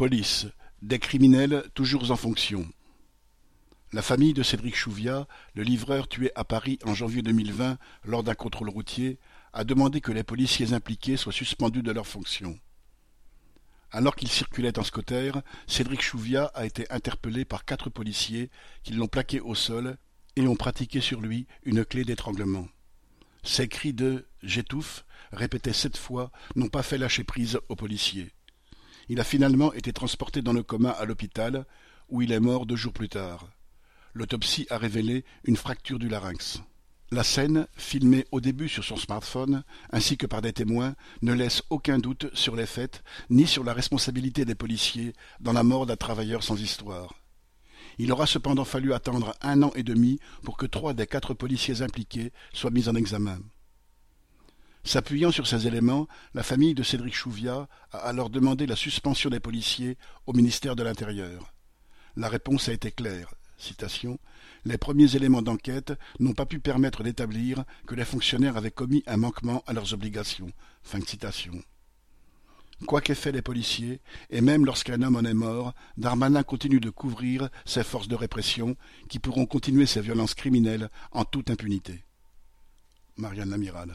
Police, des criminels toujours en fonction. La famille de Cédric Chouviat, le livreur tué à Paris en janvier 2020 lors d'un contrôle routier, a demandé que les policiers impliqués soient suspendus de leurs fonctions. Alors qu'il circulait en scotter, Cédric Chouviat a été interpellé par quatre policiers qui l'ont plaqué au sol et ont pratiqué sur lui une clé d'étranglement. Ses cris de J'étouffe, répétés sept fois, n'ont pas fait lâcher prise aux policiers. Il a finalement été transporté dans le coma à l'hôpital, où il est mort deux jours plus tard. L'autopsie a révélé une fracture du larynx. La scène, filmée au début sur son smartphone, ainsi que par des témoins, ne laisse aucun doute sur les faits ni sur la responsabilité des policiers dans la mort d'un travailleur sans histoire. Il aura cependant fallu attendre un an et demi pour que trois des quatre policiers impliqués soient mis en examen. S'appuyant sur ces éléments, la famille de Cédric Chouviat a alors demandé la suspension des policiers au ministère de l'Intérieur. La réponse a été claire. Les premiers éléments d'enquête n'ont pas pu permettre d'établir que les fonctionnaires avaient commis un manquement à leurs obligations. Quoi qu'aient fait les policiers, et même lorsqu'un homme en est mort, Darmanin continue de couvrir ses forces de répression qui pourront continuer ces violences criminelles en toute impunité. Marianne Lamiral.